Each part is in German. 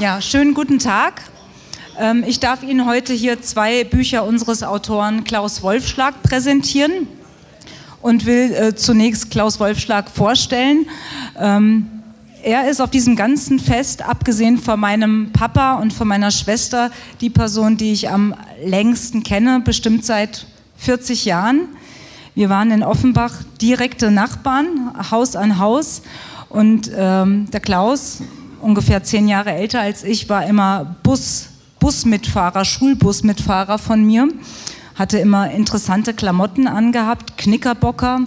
Ja, schönen guten Tag. Ähm, ich darf Ihnen heute hier zwei Bücher unseres Autoren Klaus Wolfschlag präsentieren und will äh, zunächst Klaus Wolfschlag vorstellen. Ähm, er ist auf diesem ganzen Fest, abgesehen von meinem Papa und von meiner Schwester, die Person, die ich am längsten kenne, bestimmt seit 40 Jahren. Wir waren in Offenbach direkte Nachbarn, Haus an Haus. Und ähm, der Klaus, ungefähr zehn Jahre älter als ich, war immer Bus, Busmitfahrer, Schulbusmitfahrer von mir. Hatte immer interessante Klamotten angehabt, Knickerbocker,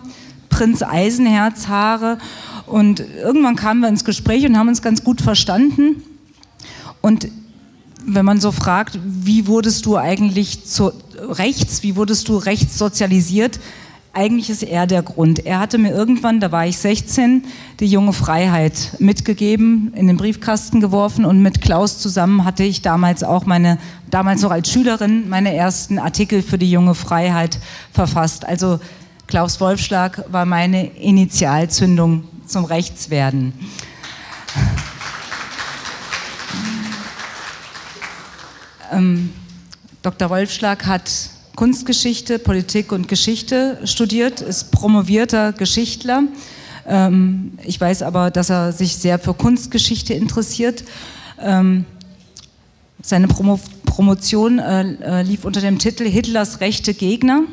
Prinz Eisenherz Haare. Und irgendwann kamen wir ins Gespräch und haben uns ganz gut verstanden. Und wenn man so fragt, wie wurdest du eigentlich zu rechts, wie wurdest du rechts sozialisiert, eigentlich ist er der Grund. Er hatte mir irgendwann, da war ich 16, die junge Freiheit mitgegeben, in den Briefkasten geworfen und mit Klaus zusammen hatte ich damals auch meine, damals noch als Schülerin, meine ersten Artikel für die junge Freiheit verfasst. Also Klaus Wolfschlag war meine Initialzündung zum Rechtswerden. Ähm, Dr. Wolfschlag hat Kunstgeschichte, Politik und Geschichte studiert, ist promovierter Geschichtler. Ähm, ich weiß aber, dass er sich sehr für Kunstgeschichte interessiert. Ähm, seine Promo Promotion äh, äh, lief unter dem Titel Hitlers rechte Gegner.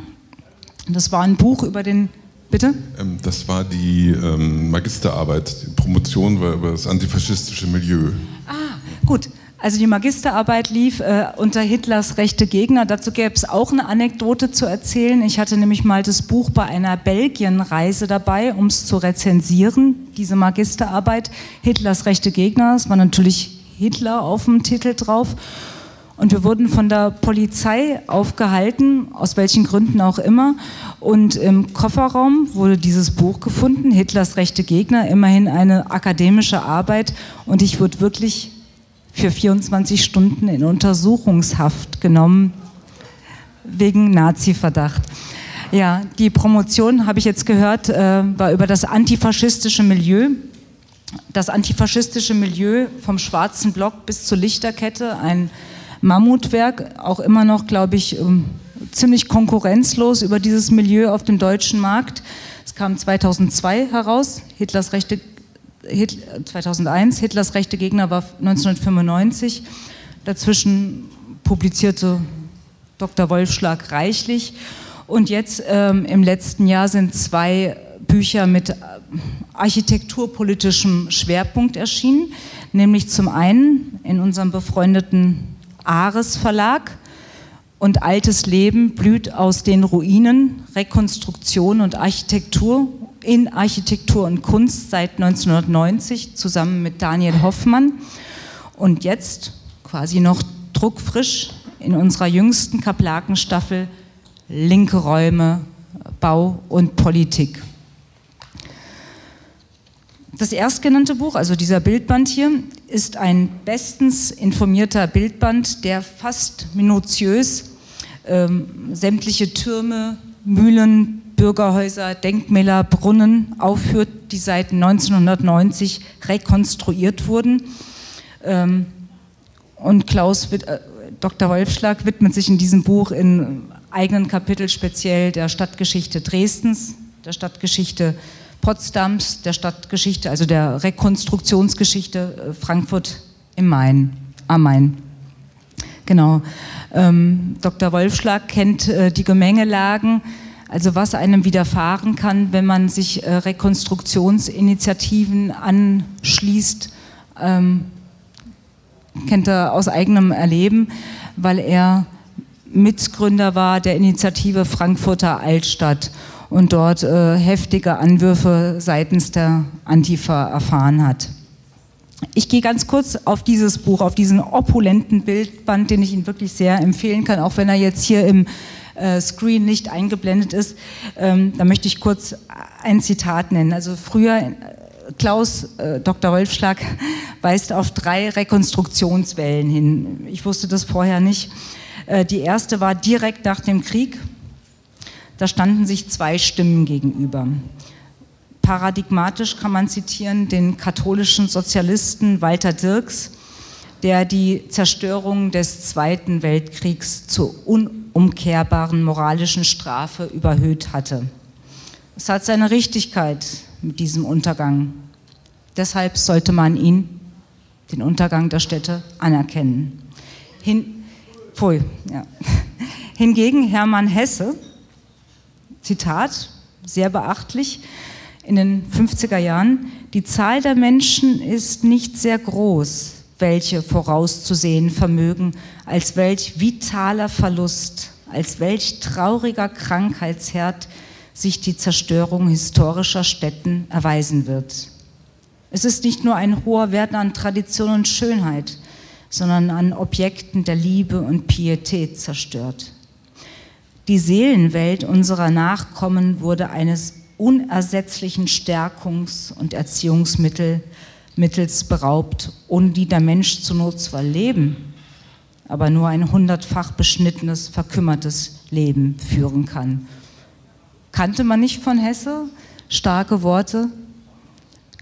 Das war ein Buch über den Bitte? Ähm, das war die ähm, Magisterarbeit. Die Promotion war über das antifaschistische Milieu. Ah, gut. Also die Magisterarbeit lief äh, unter Hitlers rechte Gegner. Dazu gäbe es auch eine Anekdote zu erzählen. Ich hatte nämlich mal das Buch bei einer Belgienreise dabei, um es zu rezensieren, diese Magisterarbeit. Hitlers rechte Gegner, es war natürlich Hitler auf dem Titel drauf. Und wir wurden von der Polizei aufgehalten, aus welchen Gründen auch immer. Und im Kofferraum wurde dieses Buch gefunden, Hitlers rechte Gegner, immerhin eine akademische Arbeit. Und ich wurde wirklich für 24 Stunden in Untersuchungshaft genommen wegen Nazi-Verdacht. Ja, die Promotion, habe ich jetzt gehört, äh, war über das antifaschistische Milieu. Das antifaschistische Milieu vom Schwarzen Block bis zur Lichterkette, ein Mammutwerk, auch immer noch, glaube ich, ähm, ziemlich konkurrenzlos über dieses Milieu auf dem deutschen Markt. Es kam 2002 heraus, Hitlers rechte 2001, Hitlers rechte Gegner war 1995. Dazwischen publizierte Dr. Wolfschlag reichlich. Und jetzt ähm, im letzten Jahr sind zwei Bücher mit äh, architekturpolitischem Schwerpunkt erschienen, nämlich zum einen in unserem befreundeten Ares Verlag und Altes Leben blüht aus den Ruinen, Rekonstruktion und Architektur in Architektur und Kunst seit 1990 zusammen mit Daniel Hoffmann und jetzt quasi noch druckfrisch in unserer jüngsten Kaplakenstaffel Linke Räume, Bau und Politik. Das erstgenannte Buch, also dieser Bildband hier, ist ein bestens informierter Bildband, der fast minutiös ähm, sämtliche Türme, Mühlen, Bürgerhäuser, Denkmäler, Brunnen aufführt, die seit 1990 rekonstruiert wurden. Ähm, und Klaus, äh, Dr. Wolfschlag widmet sich in diesem Buch in eigenen Kapitel speziell der Stadtgeschichte Dresdens, der Stadtgeschichte Potsdams, der Stadtgeschichte, also der Rekonstruktionsgeschichte äh, Frankfurt im Main, am Main. Genau. Ähm, Dr. Wolfschlag kennt äh, die Gemengelagen also was einem widerfahren kann, wenn man sich äh, Rekonstruktionsinitiativen anschließt, ähm, kennt er aus eigenem Erleben, weil er Mitgründer war der Initiative Frankfurter Altstadt und dort äh, heftige Anwürfe seitens der Antifa erfahren hat. Ich gehe ganz kurz auf dieses Buch, auf diesen opulenten Bildband, den ich Ihnen wirklich sehr empfehlen kann, auch wenn er jetzt hier im äh, Screen nicht eingeblendet ist. Ähm, da möchte ich kurz ein Zitat nennen. Also früher, äh, Klaus, äh, Dr. Wolfschlag, weist auf drei Rekonstruktionswellen hin. Ich wusste das vorher nicht. Äh, die erste war direkt nach dem Krieg. Da standen sich zwei Stimmen gegenüber. Paradigmatisch kann man zitieren den katholischen Sozialisten Walter Dirks, der die Zerstörung des Zweiten Weltkriegs zur unumkehrbaren moralischen Strafe überhöht hatte. Es hat seine Richtigkeit mit diesem Untergang. Deshalb sollte man ihn, den Untergang der Städte, anerkennen. Hin, pfui, ja. Hingegen Hermann Hesse, Zitat, sehr beachtlich, in den 50er Jahren, die Zahl der Menschen ist nicht sehr groß, welche vorauszusehen vermögen, als welch vitaler Verlust, als welch trauriger Krankheitsherd sich die Zerstörung historischer Städten erweisen wird. Es ist nicht nur ein hoher Wert an Tradition und Schönheit, sondern an Objekten der Liebe und Pietät zerstört. Die Seelenwelt unserer Nachkommen wurde eines unersetzlichen Stärkungs- und Erziehungsmittels beraubt, ohne die der Mensch zur Not zwar leben, aber nur ein hundertfach beschnittenes, verkümmertes Leben führen kann. Kannte man nicht von Hesse? Starke Worte.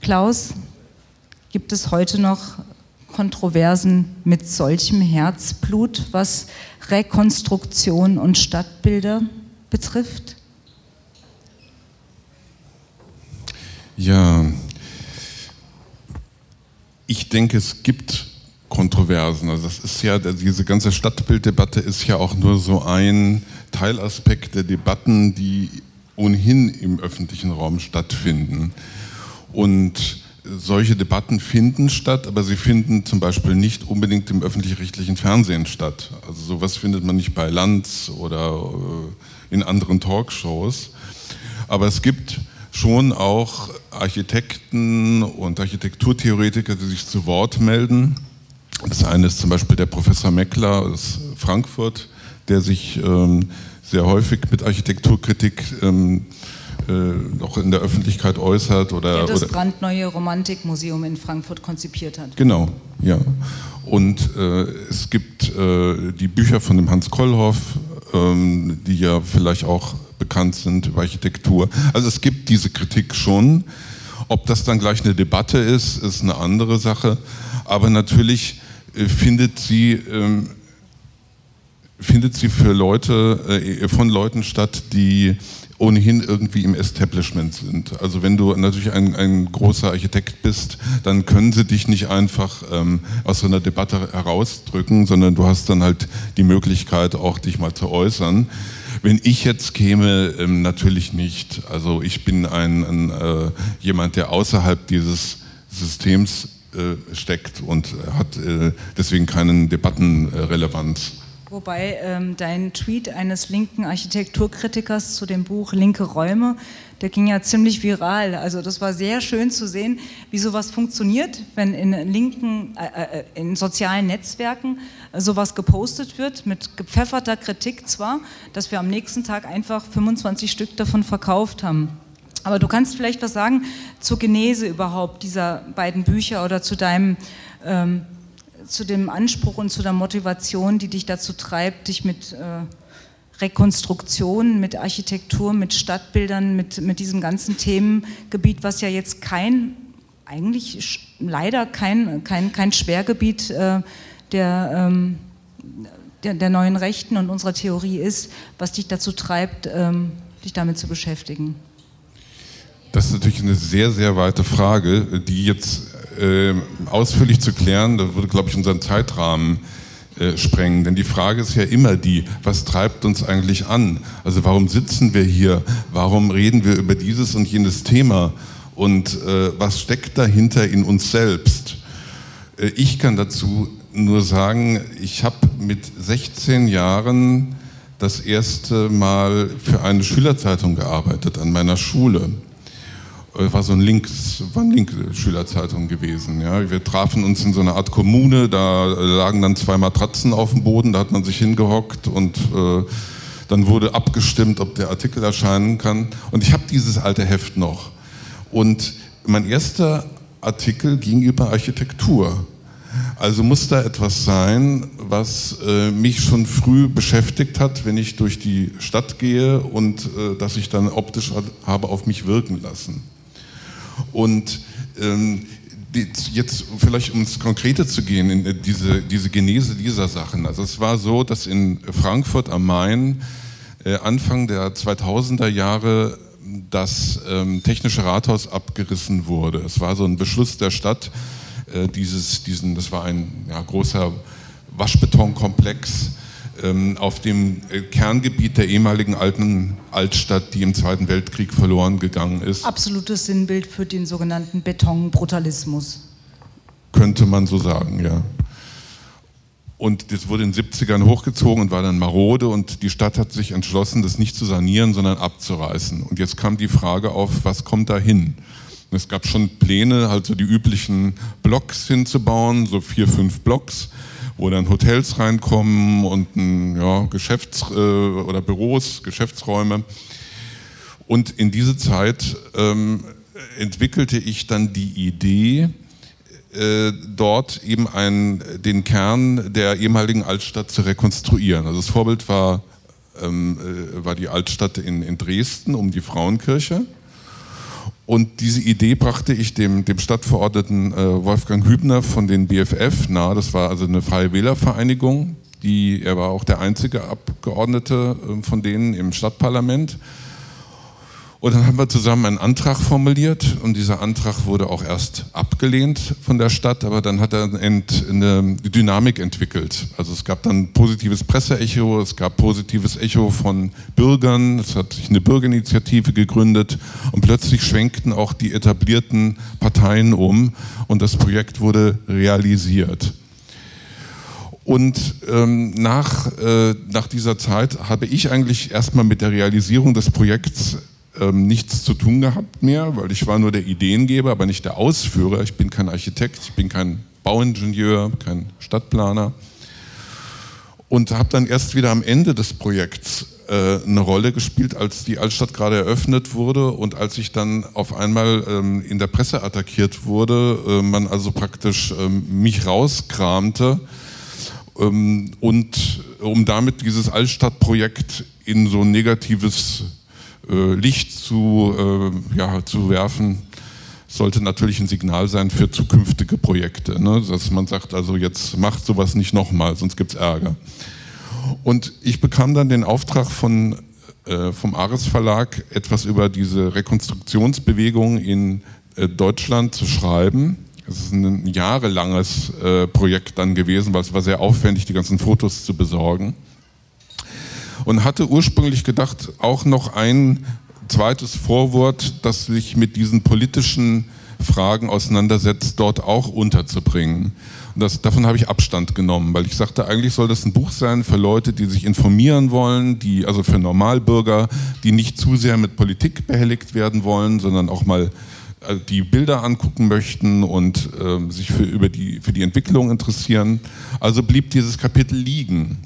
Klaus, gibt es heute noch Kontroversen mit solchem Herzblut, was Rekonstruktion und Stadtbilder betrifft? Ja, denke, es gibt Kontroversen. Also das ist ja, diese ganze Stadtbilddebatte ist ja auch nur so ein Teilaspekt der Debatten, die ohnehin im öffentlichen Raum stattfinden. Und solche Debatten finden statt, aber sie finden zum Beispiel nicht unbedingt im öffentlich-rechtlichen Fernsehen statt. Also sowas findet man nicht bei Lanz oder äh, in anderen Talkshows. Aber es gibt schon auch Architekten und Architekturtheoretiker, die sich zu Wort melden. Das eine ist zum Beispiel der Professor Meckler aus Frankfurt, der sich ähm, sehr häufig mit Architekturkritik ähm, äh, auch in der Öffentlichkeit äußert. Oder, der das oder, brandneue Romantikmuseum in Frankfurt konzipiert hat. Genau, ja. Und äh, es gibt äh, die Bücher von dem Hans Kollhoff, ähm, die ja vielleicht auch bekannt sind über Architektur. Also es gibt diese Kritik schon. Ob das dann gleich eine Debatte ist, ist eine andere Sache. Aber natürlich äh, findet sie, ähm, findet sie für Leute, äh, von Leuten statt, die ohnehin irgendwie im Establishment sind. Also wenn du natürlich ein, ein großer Architekt bist, dann können sie dich nicht einfach ähm, aus so einer Debatte herausdrücken, sondern du hast dann halt die Möglichkeit, auch dich mal zu äußern. Wenn ich jetzt käme, ähm, natürlich nicht. Also ich bin ein, ein äh, jemand, der außerhalb dieses Systems äh, steckt und hat äh, deswegen keinen Debattenrelevanz. Wobei ähm, dein Tweet eines linken Architekturkritikers zu dem Buch Linke Räume, der ging ja ziemlich viral. Also das war sehr schön zu sehen, wie sowas funktioniert, wenn in linken, äh, äh in sozialen Netzwerken sowas gepostet wird, mit gepfefferter Kritik zwar, dass wir am nächsten Tag einfach 25 Stück davon verkauft haben. Aber du kannst vielleicht was sagen zur Genese überhaupt dieser beiden Bücher oder zu deinem ähm, zu dem Anspruch und zu der Motivation, die dich dazu treibt, dich mit äh, Rekonstruktion, mit Architektur, mit Stadtbildern, mit, mit diesem ganzen Themengebiet, was ja jetzt kein, eigentlich leider kein, kein, kein Schwergebiet äh, der, ähm, der, der, neuen Rechten und unserer Theorie ist, was dich dazu treibt, ähm, dich damit zu beschäftigen. Das ist natürlich eine sehr, sehr weite Frage, die jetzt äh, ausführlich zu klären, das würde, glaube ich, unseren Zeitrahmen äh, sprengen. Denn die Frage ist ja immer die, was treibt uns eigentlich an? Also warum sitzen wir hier? Warum reden wir über dieses und jenes Thema? Und äh, was steckt dahinter in uns selbst? Äh, ich kann dazu nur sagen, ich habe mit 16 Jahren das erste Mal für eine Schülerzeitung gearbeitet an meiner Schule. Äh, war so ein Links, war eine linke Schülerzeitung gewesen. Ja. Wir trafen uns in so einer Art Kommune, da lagen dann zwei Matratzen auf dem Boden, da hat man sich hingehockt und äh, dann wurde abgestimmt, ob der Artikel erscheinen kann. Und ich habe dieses alte Heft noch. Und mein erster Artikel ging über Architektur. Also muss da etwas sein, was äh, mich schon früh beschäftigt hat, wenn ich durch die Stadt gehe und äh, das ich dann optisch habe auf mich wirken lassen. Und ähm, jetzt vielleicht um ins Konkrete zu gehen, in diese, diese Genese dieser Sachen. Also es war so, dass in Frankfurt am Main äh, Anfang der 2000er Jahre das ähm, Technische Rathaus abgerissen wurde. Es war so ein Beschluss der Stadt, äh, dieses, diesen, das war ein ja, großer Waschbetonkomplex auf dem äh, Kerngebiet der ehemaligen alten Altstadt, die im Zweiten Weltkrieg verloren gegangen ist. Absolutes Sinnbild für den sogenannten Betonbrutalismus. Könnte man so sagen, ja. Und das wurde in den 70ern hochgezogen und war dann marode und die Stadt hat sich entschlossen, das nicht zu sanieren, sondern abzureißen. Und jetzt kam die Frage auf, was kommt da hin? Es gab schon Pläne, halt so die üblichen Blocks hinzubauen, so vier, fünf Blocks, wo dann Hotels reinkommen und ja, Geschäfts- äh, oder Büros, Geschäftsräume. Und in diese Zeit ähm, entwickelte ich dann die Idee, äh, dort eben ein, den Kern der ehemaligen Altstadt zu rekonstruieren. Also das Vorbild war, ähm, äh, war die Altstadt in, in Dresden um die Frauenkirche. Und diese Idee brachte ich dem, dem Stadtverordneten äh, Wolfgang Hübner von den BFF nahe. Das war also eine Freie Wählervereinigung. Die, er war auch der einzige Abgeordnete äh, von denen im Stadtparlament. Und dann haben wir zusammen einen Antrag formuliert und dieser Antrag wurde auch erst abgelehnt von der Stadt, aber dann hat er eine Dynamik entwickelt. Also es gab dann positives Presseecho, es gab positives Echo von Bürgern, es hat sich eine Bürgerinitiative gegründet und plötzlich schwenkten auch die etablierten Parteien um und das Projekt wurde realisiert. Und ähm, nach, äh, nach dieser Zeit habe ich eigentlich erstmal mit der Realisierung des Projekts ähm, nichts zu tun gehabt mehr, weil ich war nur der Ideengeber, aber nicht der Ausführer. Ich bin kein Architekt, ich bin kein Bauingenieur, kein Stadtplaner. Und habe dann erst wieder am Ende des Projekts äh, eine Rolle gespielt, als die Altstadt gerade eröffnet wurde und als ich dann auf einmal ähm, in der Presse attackiert wurde, äh, man also praktisch ähm, mich rauskramte ähm, und um damit dieses Altstadtprojekt in so ein negatives äh, Licht zu, äh, ja, zu werfen, sollte natürlich ein Signal sein für zukünftige Projekte. Ne? Dass man sagt, also jetzt macht sowas nicht nochmal, sonst gibt es Ärger. Und ich bekam dann den Auftrag von, äh, vom Ares Verlag, etwas über diese Rekonstruktionsbewegung in äh, Deutschland zu schreiben. Es ist ein jahrelanges äh, Projekt dann gewesen, weil es war sehr aufwendig, die ganzen Fotos zu besorgen und hatte ursprünglich gedacht, auch noch ein zweites Vorwort, das sich mit diesen politischen Fragen auseinandersetzt, dort auch unterzubringen. Und das, davon habe ich Abstand genommen, weil ich sagte, eigentlich soll das ein Buch sein für Leute, die sich informieren wollen, die, also für Normalbürger, die nicht zu sehr mit Politik behelligt werden wollen, sondern auch mal äh, die Bilder angucken möchten und äh, sich für, über die, für die Entwicklung interessieren. Also blieb dieses Kapitel liegen.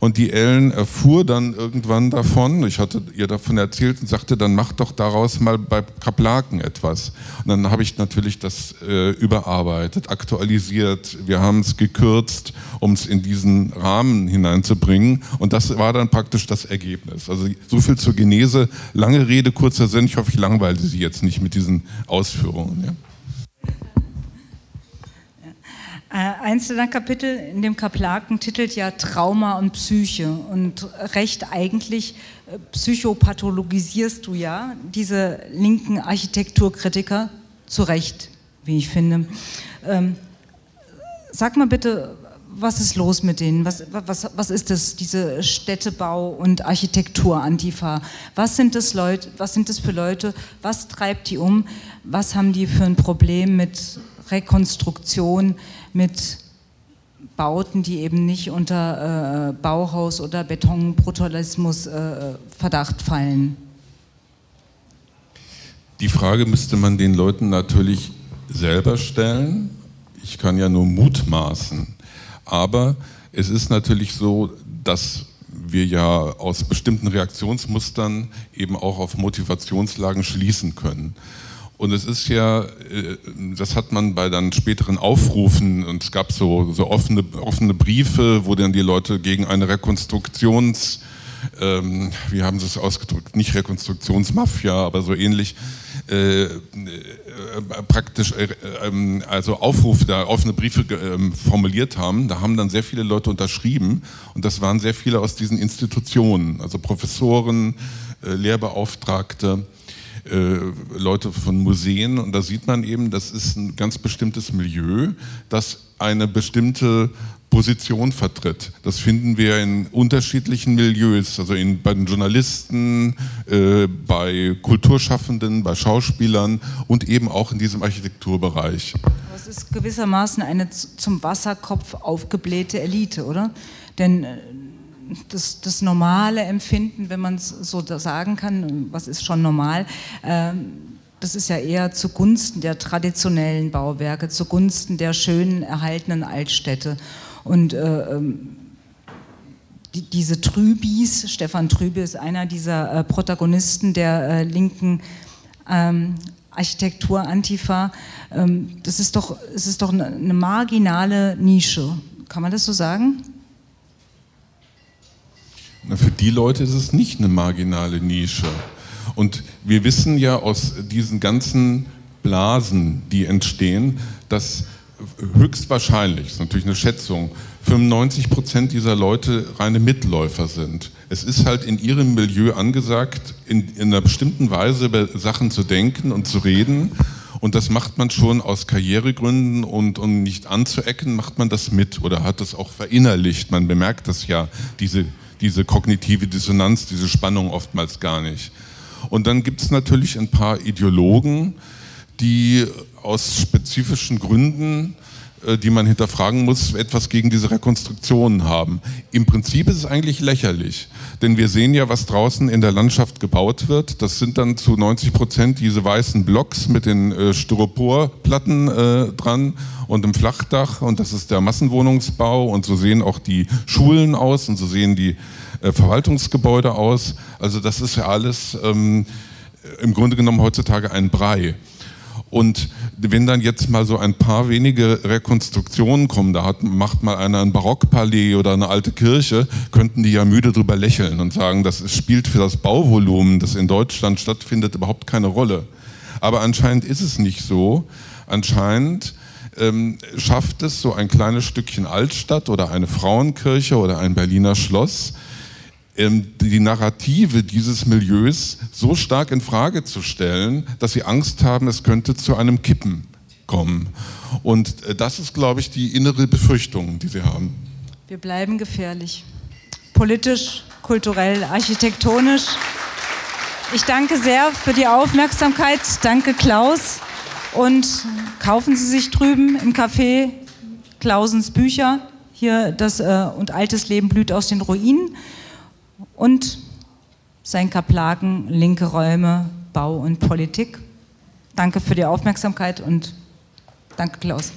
Und die Ellen erfuhr dann irgendwann davon, ich hatte ihr davon erzählt und sagte, dann mach doch daraus mal bei Kaplaken etwas. Und dann habe ich natürlich das äh, überarbeitet, aktualisiert, wir haben es gekürzt, um es in diesen Rahmen hineinzubringen. Und das war dann praktisch das Ergebnis. Also so viel zur Genese. Lange Rede, kurzer Sinn. Ich hoffe, ich langweile Sie jetzt nicht mit diesen Ausführungen. Ja. Äh, einzelner Kapitel in dem Kaplaken titelt ja Trauma und Psyche und recht eigentlich äh, psychopathologisierst du ja diese linken Architekturkritiker zu Recht, wie ich finde. Ähm, sag mal bitte, was ist los mit denen? Was, was, was ist das, diese Städtebau- und Architektur-Antifa? Was sind das Leute, was sind das für Leute? Was treibt die um? Was haben die für ein Problem mit Rekonstruktion? mit Bauten, die eben nicht unter äh, Bauhaus- oder Betonbrutalismus äh, Verdacht fallen? Die Frage müsste man den Leuten natürlich selber stellen. Ich kann ja nur mutmaßen. Aber es ist natürlich so, dass wir ja aus bestimmten Reaktionsmustern eben auch auf Motivationslagen schließen können. Und es ist ja, äh, das hat man bei dann späteren Aufrufen, und es gab so, so offene, offene Briefe, wo dann die Leute gegen eine Rekonstruktions, ähm, wie haben sie es ausgedrückt, nicht Rekonstruktionsmafia, aber so ähnlich, äh, äh, praktisch äh, ähm, also Aufruf, da offene Briefe ähm, formuliert haben. Da haben dann sehr viele Leute unterschrieben und das waren sehr viele aus diesen Institutionen, also Professoren, äh, Lehrbeauftragte. Äh, Leute von Museen und da sieht man eben, das ist ein ganz bestimmtes Milieu, das eine bestimmte Position vertritt. Das finden wir in unterschiedlichen Milieus, also in, bei den Journalisten, äh, bei Kulturschaffenden, bei Schauspielern und eben auch in diesem Architekturbereich. Es ist gewissermaßen eine zum Wasserkopf aufgeblähte Elite, oder? Denn äh, das, das normale Empfinden, wenn man es so sagen kann, was ist schon normal, äh, das ist ja eher zugunsten der traditionellen Bauwerke, zugunsten der schönen erhaltenen Altstädte. Und äh, ähm, die, diese Trübis, Stefan Trübe ist einer dieser äh, Protagonisten der äh, linken ähm, Architektur Antifa. Ähm, das ist doch, es ist doch eine, eine marginale Nische. Kann man das so sagen? Für die Leute ist es nicht eine marginale Nische. Und wir wissen ja aus diesen ganzen Blasen, die entstehen, dass höchstwahrscheinlich, das ist natürlich eine Schätzung, 95 Prozent dieser Leute reine Mitläufer sind. Es ist halt in ihrem Milieu angesagt, in, in einer bestimmten Weise über Sachen zu denken und zu reden. Und das macht man schon aus Karrieregründen und um nicht anzuecken, macht man das mit oder hat das auch verinnerlicht. Man bemerkt das ja, diese, diese kognitive Dissonanz, diese Spannung oftmals gar nicht. Und dann gibt es natürlich ein paar Ideologen, die aus spezifischen Gründen, die man hinterfragen muss, etwas gegen diese Rekonstruktionen haben. Im Prinzip ist es eigentlich lächerlich, denn wir sehen ja, was draußen in der Landschaft gebaut wird. Das sind dann zu 90 Prozent diese weißen Blocks mit den äh, Styroporplatten äh, dran und im Flachdach und das ist der Massenwohnungsbau und so sehen auch die Schulen aus und so sehen die äh, Verwaltungsgebäude aus. Also das ist ja alles ähm, im Grunde genommen heutzutage ein Brei. Und wenn dann jetzt mal so ein paar wenige Rekonstruktionen kommen, da hat, macht mal einer ein Barockpalais oder eine alte Kirche, könnten die ja müde drüber lächeln und sagen, das spielt für das Bauvolumen, das in Deutschland stattfindet, überhaupt keine Rolle. Aber anscheinend ist es nicht so. Anscheinend ähm, schafft es so ein kleines Stückchen Altstadt oder eine Frauenkirche oder ein Berliner Schloss, die Narrative dieses Milieus so stark in Frage zu stellen, dass sie Angst haben, es könnte zu einem Kippen kommen. Und äh, das ist, glaube ich, die innere Befürchtung, die sie haben. Wir bleiben gefährlich. Politisch, kulturell, architektonisch. Ich danke sehr für die Aufmerksamkeit. Danke, Klaus. Und kaufen Sie sich drüben im Café Klausens Bücher. Hier das äh, und altes Leben blüht aus den Ruinen und sein Kaplaken Linke Räume, Bau und Politik. Danke für die Aufmerksamkeit und danke Klaus.